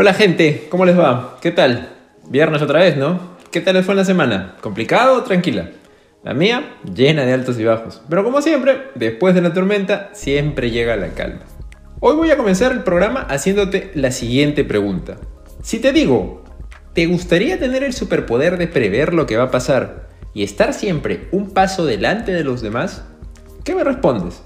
Hola gente, ¿cómo les va? ¿Qué tal? Viernes otra vez, ¿no? ¿Qué tal les fue en la semana? ¿Complicado o tranquila? La mía, llena de altos y bajos. Pero como siempre, después de la tormenta, siempre llega la calma. Hoy voy a comenzar el programa haciéndote la siguiente pregunta. Si te digo, ¿te gustaría tener el superpoder de prever lo que va a pasar y estar siempre un paso delante de los demás? ¿Qué me respondes?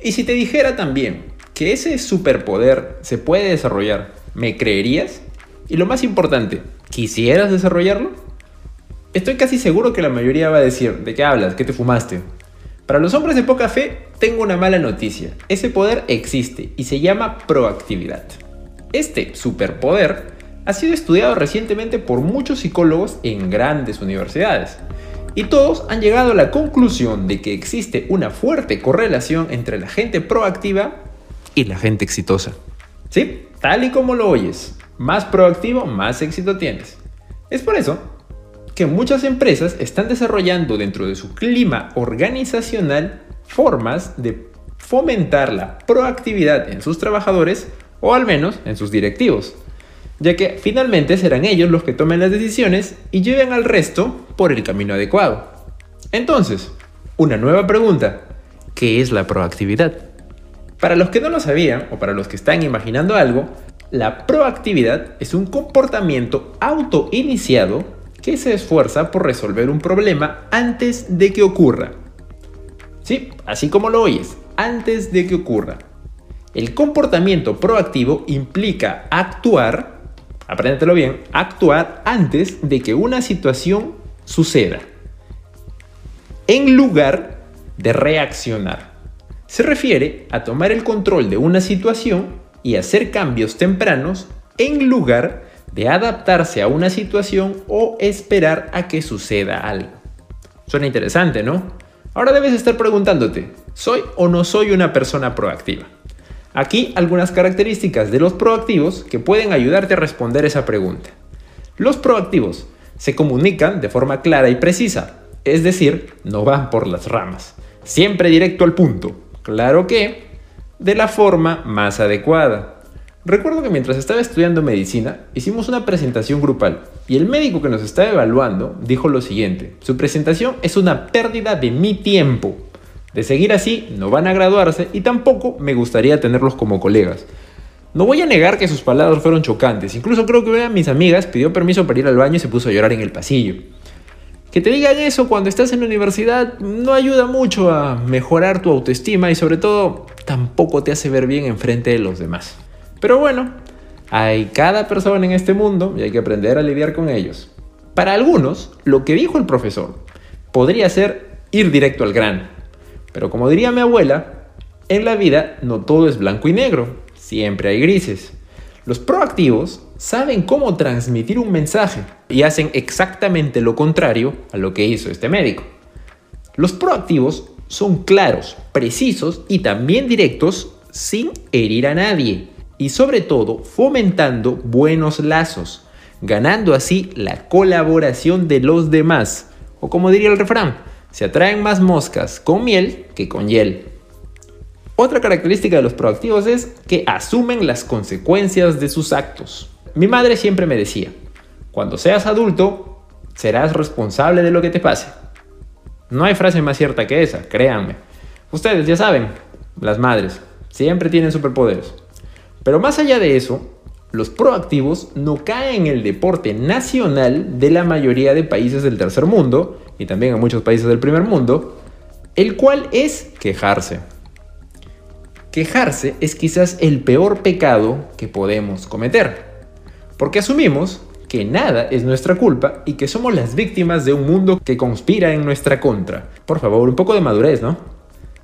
Y si te dijera también que ese superpoder se puede desarrollar, ¿me creerías? Y lo más importante, ¿quisieras desarrollarlo? Estoy casi seguro que la mayoría va a decir, ¿de qué hablas? ¿Qué te fumaste? Para los hombres de poca fe, tengo una mala noticia. Ese poder existe y se llama proactividad. Este superpoder ha sido estudiado recientemente por muchos psicólogos en grandes universidades y todos han llegado a la conclusión de que existe una fuerte correlación entre la gente proactiva y la gente exitosa. ¿Sí? Tal y como lo oyes, más proactivo, más éxito tienes. Es por eso que muchas empresas están desarrollando dentro de su clima organizacional formas de fomentar la proactividad en sus trabajadores o al menos en sus directivos ya que finalmente serán ellos los que tomen las decisiones y lleven al resto por el camino adecuado. Entonces, una nueva pregunta, ¿qué es la proactividad? Para los que no lo sabían o para los que están imaginando algo, la proactividad es un comportamiento autoiniciado que se esfuerza por resolver un problema antes de que ocurra. Sí, así como lo oyes, antes de que ocurra. El comportamiento proactivo implica actuar apréndetelo bien, actuar antes de que una situación suceda, en lugar de reaccionar. Se refiere a tomar el control de una situación y hacer cambios tempranos en lugar de adaptarse a una situación o esperar a que suceda algo. Suena interesante, ¿no? Ahora debes estar preguntándote, ¿soy o no soy una persona proactiva? Aquí algunas características de los proactivos que pueden ayudarte a responder esa pregunta. Los proactivos se comunican de forma clara y precisa, es decir, no van por las ramas, siempre directo al punto. Claro que, de la forma más adecuada. Recuerdo que mientras estaba estudiando medicina, hicimos una presentación grupal y el médico que nos estaba evaluando dijo lo siguiente, su presentación es una pérdida de mi tiempo. De seguir así, no van a graduarse y tampoco me gustaría tenerlos como colegas. No voy a negar que sus palabras fueron chocantes, incluso creo que una de mis amigas pidió permiso para ir al baño y se puso a llorar en el pasillo. Que te digan eso cuando estás en la universidad no ayuda mucho a mejorar tu autoestima y sobre todo tampoco te hace ver bien enfrente de los demás. Pero bueno, hay cada persona en este mundo y hay que aprender a lidiar con ellos. Para algunos, lo que dijo el profesor podría ser ir directo al grano pero como diría mi abuela, en la vida no todo es blanco y negro, siempre hay grises. Los proactivos saben cómo transmitir un mensaje y hacen exactamente lo contrario a lo que hizo este médico. Los proactivos son claros, precisos y también directos sin herir a nadie y sobre todo fomentando buenos lazos, ganando así la colaboración de los demás. O como diría el refrán, se atraen más moscas con miel que con hiel. Otra característica de los proactivos es que asumen las consecuencias de sus actos. Mi madre siempre me decía, cuando seas adulto, serás responsable de lo que te pase. No hay frase más cierta que esa, créanme. Ustedes ya saben, las madres siempre tienen superpoderes. Pero más allá de eso, los proactivos no caen en el deporte nacional de la mayoría de países del tercer mundo y también en muchos países del primer mundo, el cual es quejarse. Quejarse es quizás el peor pecado que podemos cometer, porque asumimos que nada es nuestra culpa y que somos las víctimas de un mundo que conspira en nuestra contra. Por favor, un poco de madurez, ¿no?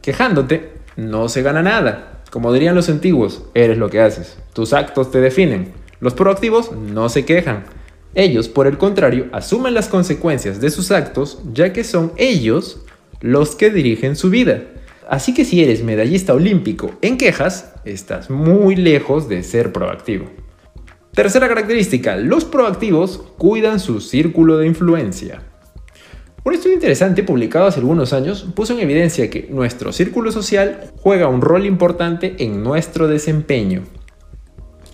Quejándote no se gana nada. Como dirían los antiguos, eres lo que haces. Tus actos te definen. Los proactivos no se quejan. Ellos, por el contrario, asumen las consecuencias de sus actos, ya que son ellos los que dirigen su vida. Así que si eres medallista olímpico en quejas, estás muy lejos de ser proactivo. Tercera característica, los proactivos cuidan su círculo de influencia. Un estudio interesante publicado hace algunos años puso en evidencia que nuestro círculo social juega un rol importante en nuestro desempeño.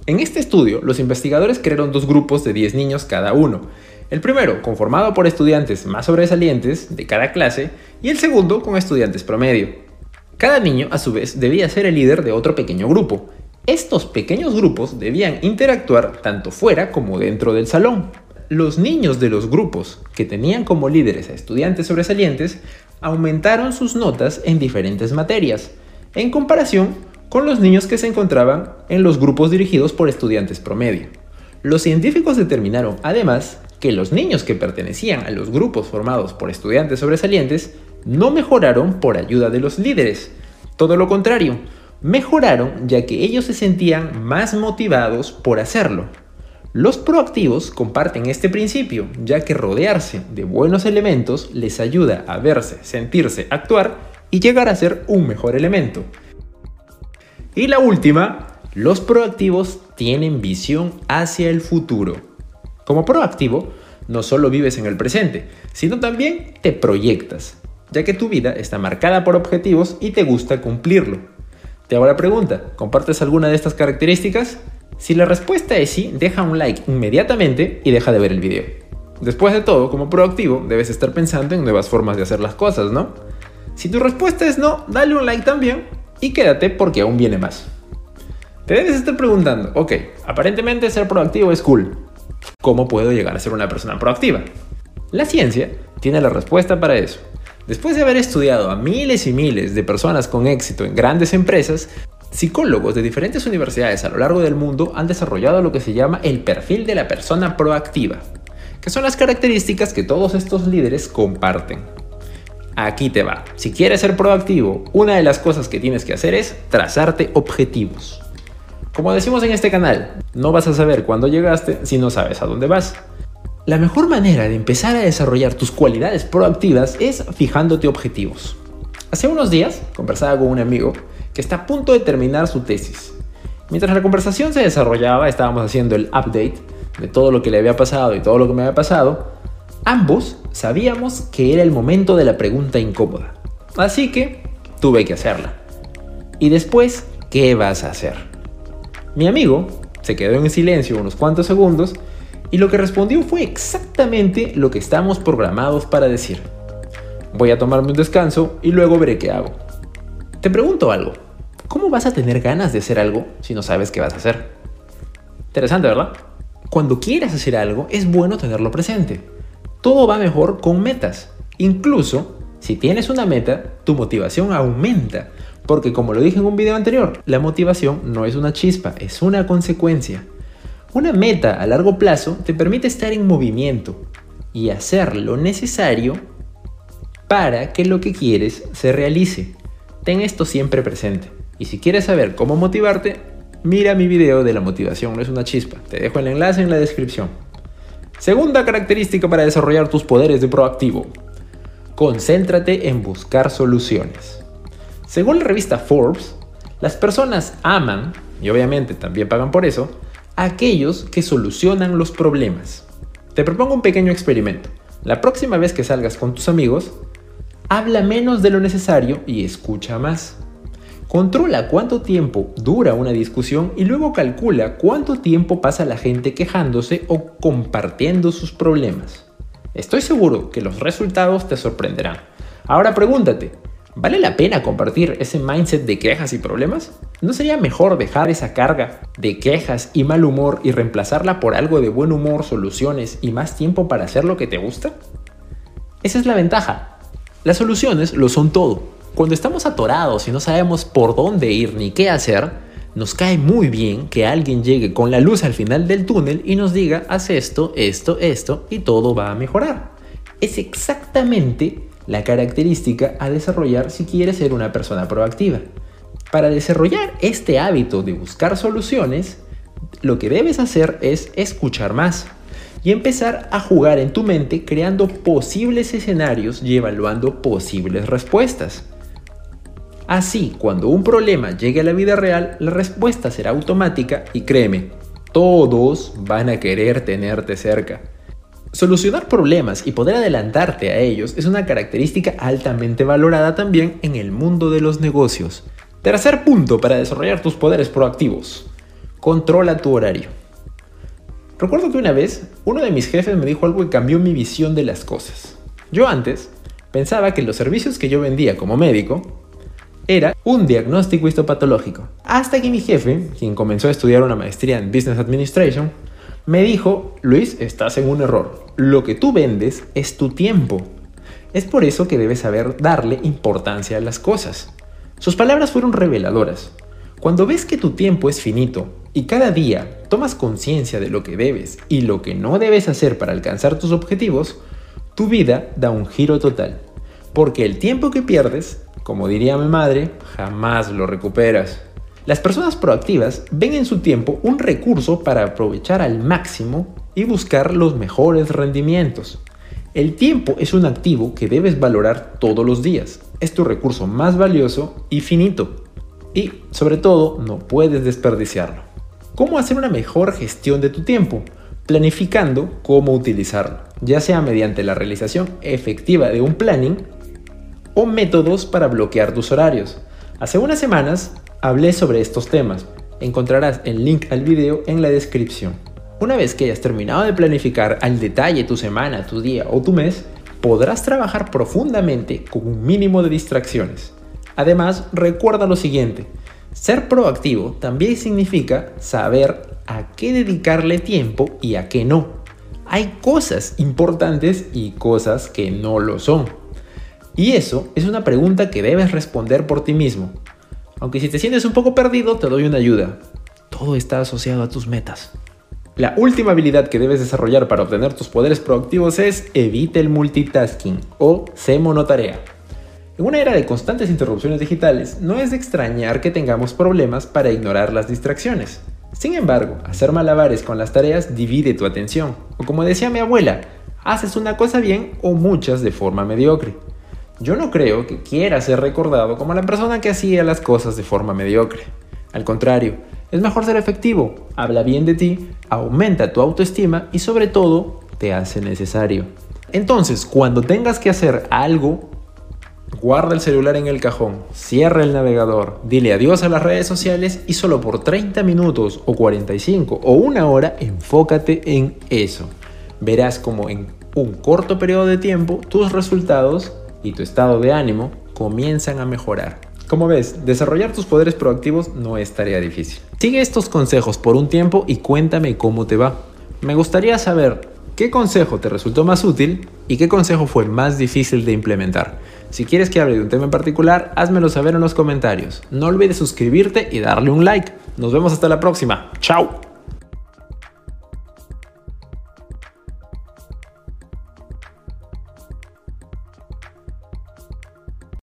En este estudio, los investigadores crearon dos grupos de 10 niños cada uno. El primero, conformado por estudiantes más sobresalientes de cada clase, y el segundo, con estudiantes promedio. Cada niño, a su vez, debía ser el líder de otro pequeño grupo. Estos pequeños grupos debían interactuar tanto fuera como dentro del salón. Los niños de los grupos, que tenían como líderes a estudiantes sobresalientes, aumentaron sus notas en diferentes materias, en comparación con los niños que se encontraban en los grupos dirigidos por estudiantes promedio. Los científicos determinaron, además, que los niños que pertenecían a los grupos formados por estudiantes sobresalientes no mejoraron por ayuda de los líderes. Todo lo contrario, mejoraron ya que ellos se sentían más motivados por hacerlo. Los proactivos comparten este principio, ya que rodearse de buenos elementos les ayuda a verse, sentirse, actuar y llegar a ser un mejor elemento. Y la última, los proactivos tienen visión hacia el futuro. Como proactivo, no solo vives en el presente, sino también te proyectas, ya que tu vida está marcada por objetivos y te gusta cumplirlo. Te hago la pregunta, ¿compartes alguna de estas características? Si la respuesta es sí, deja un like inmediatamente y deja de ver el video. Después de todo, como proactivo, debes estar pensando en nuevas formas de hacer las cosas, ¿no? Si tu respuesta es no, dale un like también y quédate porque aún viene más. Te debes estar preguntando, ok, aparentemente ser proactivo es cool. ¿Cómo puedo llegar a ser una persona proactiva? La ciencia tiene la respuesta para eso. Después de haber estudiado a miles y miles de personas con éxito en grandes empresas, psicólogos de diferentes universidades a lo largo del mundo han desarrollado lo que se llama el perfil de la persona proactiva, que son las características que todos estos líderes comparten. Aquí te va. Si quieres ser proactivo, una de las cosas que tienes que hacer es trazarte objetivos. Como decimos en este canal, no vas a saber cuándo llegaste si no sabes a dónde vas. La mejor manera de empezar a desarrollar tus cualidades proactivas es fijándote objetivos. Hace unos días conversaba con un amigo que está a punto de terminar su tesis. Mientras la conversación se desarrollaba, estábamos haciendo el update de todo lo que le había pasado y todo lo que me había pasado, Ambos sabíamos que era el momento de la pregunta incómoda, así que tuve que hacerla. Y después, ¿qué vas a hacer? Mi amigo se quedó en silencio unos cuantos segundos y lo que respondió fue exactamente lo que estamos programados para decir. Voy a tomarme un descanso y luego veré qué hago. Te pregunto algo. ¿Cómo vas a tener ganas de hacer algo si no sabes qué vas a hacer? Interesante, ¿verdad? Cuando quieras hacer algo es bueno tenerlo presente todo va mejor con metas. Incluso si tienes una meta, tu motivación aumenta. Porque como lo dije en un video anterior, la motivación no es una chispa, es una consecuencia. Una meta a largo plazo te permite estar en movimiento y hacer lo necesario para que lo que quieres se realice. Ten esto siempre presente. Y si quieres saber cómo motivarte, mira mi video de la motivación no es una chispa. Te dejo el enlace en la descripción. Segunda característica para desarrollar tus poderes de proactivo. Concéntrate en buscar soluciones. Según la revista Forbes, las personas aman, y obviamente también pagan por eso, aquellos que solucionan los problemas. Te propongo un pequeño experimento. La próxima vez que salgas con tus amigos, habla menos de lo necesario y escucha más. Controla cuánto tiempo dura una discusión y luego calcula cuánto tiempo pasa la gente quejándose o compartiendo sus problemas. Estoy seguro que los resultados te sorprenderán. Ahora pregúntate, ¿vale la pena compartir ese mindset de quejas y problemas? ¿No sería mejor dejar esa carga de quejas y mal humor y reemplazarla por algo de buen humor, soluciones y más tiempo para hacer lo que te gusta? Esa es la ventaja. Las soluciones lo son todo cuando estamos atorados y no sabemos por dónde ir ni qué hacer, nos cae muy bien que alguien llegue con la luz al final del túnel y nos diga, haz esto, esto, esto y todo va a mejorar. Es exactamente la característica a desarrollar si quieres ser una persona proactiva. Para desarrollar este hábito de buscar soluciones, lo que debes hacer es escuchar más y empezar a jugar en tu mente creando posibles escenarios y evaluando posibles respuestas. Así, cuando un problema llegue a la vida real, la respuesta será automática y créeme, todos van a querer tenerte cerca. Solucionar problemas y poder adelantarte a ellos es una característica altamente valorada también en el mundo de los negocios. Tercer punto para desarrollar tus poderes proactivos. Controla tu horario. Recuerdo que una vez uno de mis jefes me dijo algo que cambió mi visión de las cosas. Yo antes pensaba que los servicios que yo vendía como médico era un diagnóstico histopatológico. Hasta que mi jefe, quien comenzó a estudiar una maestría en Business Administration, me dijo, Luis, estás en un error. Lo que tú vendes es tu tiempo. Es por eso que debes saber darle importancia a las cosas. Sus palabras fueron reveladoras. Cuando ves que tu tiempo es finito y cada día tomas conciencia de lo que debes y lo que no debes hacer para alcanzar tus objetivos, tu vida da un giro total. Porque el tiempo que pierdes, como diría mi madre, jamás lo recuperas. Las personas proactivas ven en su tiempo un recurso para aprovechar al máximo y buscar los mejores rendimientos. El tiempo es un activo que debes valorar todos los días. Es tu recurso más valioso y finito y, sobre todo, no puedes desperdiciarlo. ¿Cómo hacer una mejor gestión de tu tiempo? Planificando cómo utilizarlo, ya sea mediante la realización efectiva de un planning o métodos para bloquear tus horarios. Hace unas semanas hablé sobre estos temas. Encontrarás el link al video en la descripción. Una vez que hayas terminado de planificar al detalle tu semana, tu día o tu mes, podrás trabajar profundamente con un mínimo de distracciones. Además, recuerda lo siguiente, ser proactivo también significa saber a qué dedicarle tiempo y a qué no. Hay cosas importantes y cosas que no lo son. Y eso es una pregunta que debes responder por ti mismo. Aunque si te sientes un poco perdido, te doy una ayuda. Todo está asociado a tus metas. La última habilidad que debes desarrollar para obtener tus poderes proactivos es evite el multitasking o sé monotarea. En una era de constantes interrupciones digitales, no es de extrañar que tengamos problemas para ignorar las distracciones. Sin embargo, hacer malabares con las tareas divide tu atención, o como decía mi abuela, haces una cosa bien o muchas de forma mediocre. Yo no creo que quiera ser recordado como la persona que hacía las cosas de forma mediocre. Al contrario, es mejor ser efectivo, habla bien de ti, aumenta tu autoestima y sobre todo te hace necesario. Entonces, cuando tengas que hacer algo, Guarda el celular en el cajón, cierra el navegador, dile adiós a las redes sociales y solo por 30 minutos o 45 o una hora enfócate en eso. Verás como en un corto periodo de tiempo tus resultados y tu estado de ánimo comienzan a mejorar. Como ves, desarrollar tus poderes proactivos no es tarea difícil. Sigue estos consejos por un tiempo y cuéntame cómo te va. Me gustaría saber qué consejo te resultó más útil y qué consejo fue más difícil de implementar. Si quieres que hable de un tema en particular, házmelo saber en los comentarios. No olvides suscribirte y darle un like. Nos vemos hasta la próxima. ¡Chao!